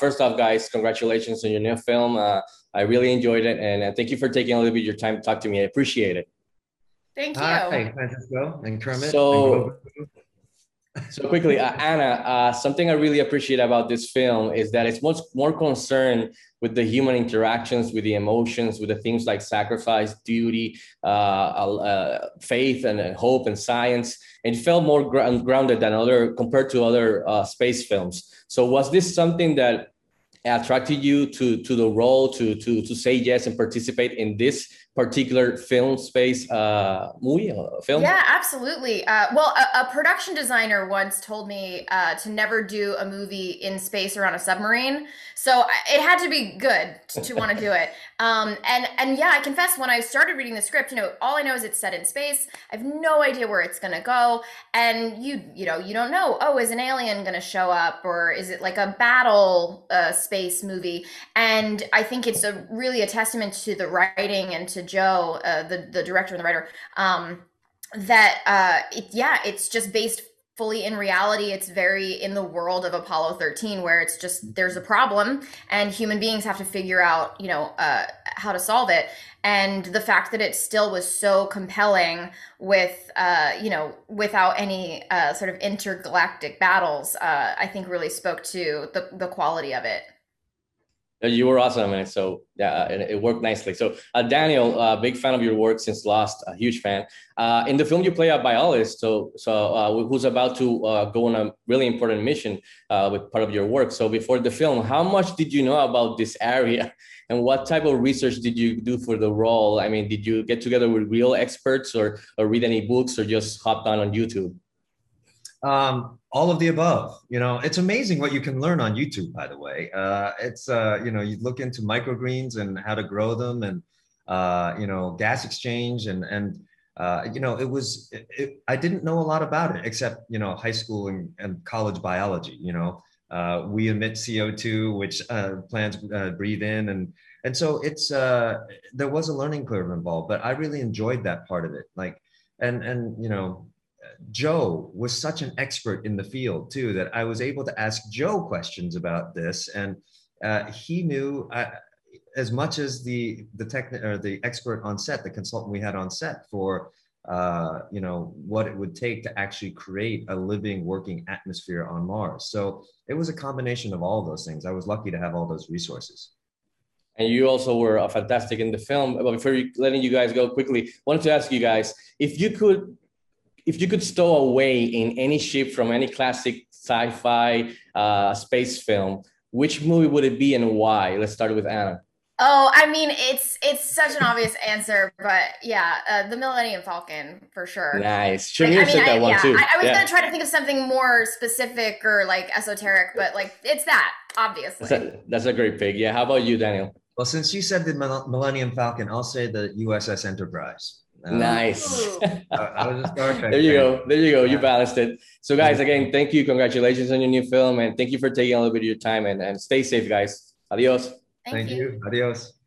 first off, guys, congratulations on your new film. Uh, I really enjoyed it, and uh, thank you for taking a little bit of your time to talk to me. I appreciate it. Thank you. Hi, Francisco and Kermit. So, so quickly, uh, Anna, uh, something I really appreciate about this film is that it's much more concerned with the human interactions, with the emotions, with the things like sacrifice, duty, uh, uh faith, and hope, and science. And it felt more grounded than other compared to other uh, space films. So, was this something that attracted you to to the role to to to say yes and participate in this particular film space uh, movie uh, film? Yeah, absolutely. Uh, well, a, a, production designer once told me uh, to never do a movie in space or on a submarine. So it had to be good to, to want to do it. Um, and and yeah, I confess when I started reading the script, you know, all I know is it's set in space. I have no idea where it's gonna go, and you you know you don't know. Oh, is an alien gonna show up, or is it like a battle uh, space movie? And I think it's a really a testament to the writing and to Joe, uh, the the director and the writer, um, that uh, it, yeah, it's just based fully in reality. It's very in the world of Apollo 13, where it's just there's a problem and human beings have to figure out, you know, uh, how to solve it. And the fact that it still was so compelling with, uh, you know, without any uh, sort of intergalactic battles, uh, I think really spoke to the the quality of it. You were awesome it, so yeah, it, it worked nicely. So, uh, Daniel, uh, big fan of your work since Lost, a huge fan. Uh, in the film, you play a biologist, so so uh, who's about to uh, go on a really important mission uh, with part of your work. So, before the film, how much did you know about this area, and what type of research did you do for the role? I mean, did you get together with real experts, or or read any books, or just hopped on on YouTube? Um, all of the above. You know, it's amazing what you can learn on YouTube. By the way, uh, it's uh, you know you look into microgreens and how to grow them, and uh, you know gas exchange, and and uh, you know it was it, it, I didn't know a lot about it except you know high school and, and college biology. You know, uh, we emit CO two, which uh, plants breathe in, and and so it's uh, there was a learning curve involved, but I really enjoyed that part of it. Like, and and you know Joe was such an expert in the field too that I was able to ask Joe questions about this, and uh, he knew uh, as much as the the tech or the expert on set, the consultant we had on set for uh, you know what it would take to actually create a living, working atmosphere on Mars. So it was a combination of all of those things. I was lucky to have all those resources. And you also were fantastic in the film. But before letting you guys go quickly, wanted to ask you guys if you could if you could stow away in any ship from any classic sci-fi uh, space film, which movie would it be and why? Let's start with Anna. Oh, I mean, it's it's such an obvious answer, but yeah, uh, the Millennium Falcon for sure. Nice. Shamier like, I mean, said that I, one yeah, too. I, I was yeah. gonna try to think of something more specific or like esoteric, but like it's that obviously. That's a, that's a great pick. Yeah. How about you, Daniel? Well, since you said the Millennium Falcon, I'll say the USS Enterprise. Uh, nice. there you go. There you go. You balanced it. So, guys, again, thank you. Congratulations on your new film. And thank you for taking a little bit of your time. And, and stay safe, guys. Adios. Thank, thank you. you. Adios.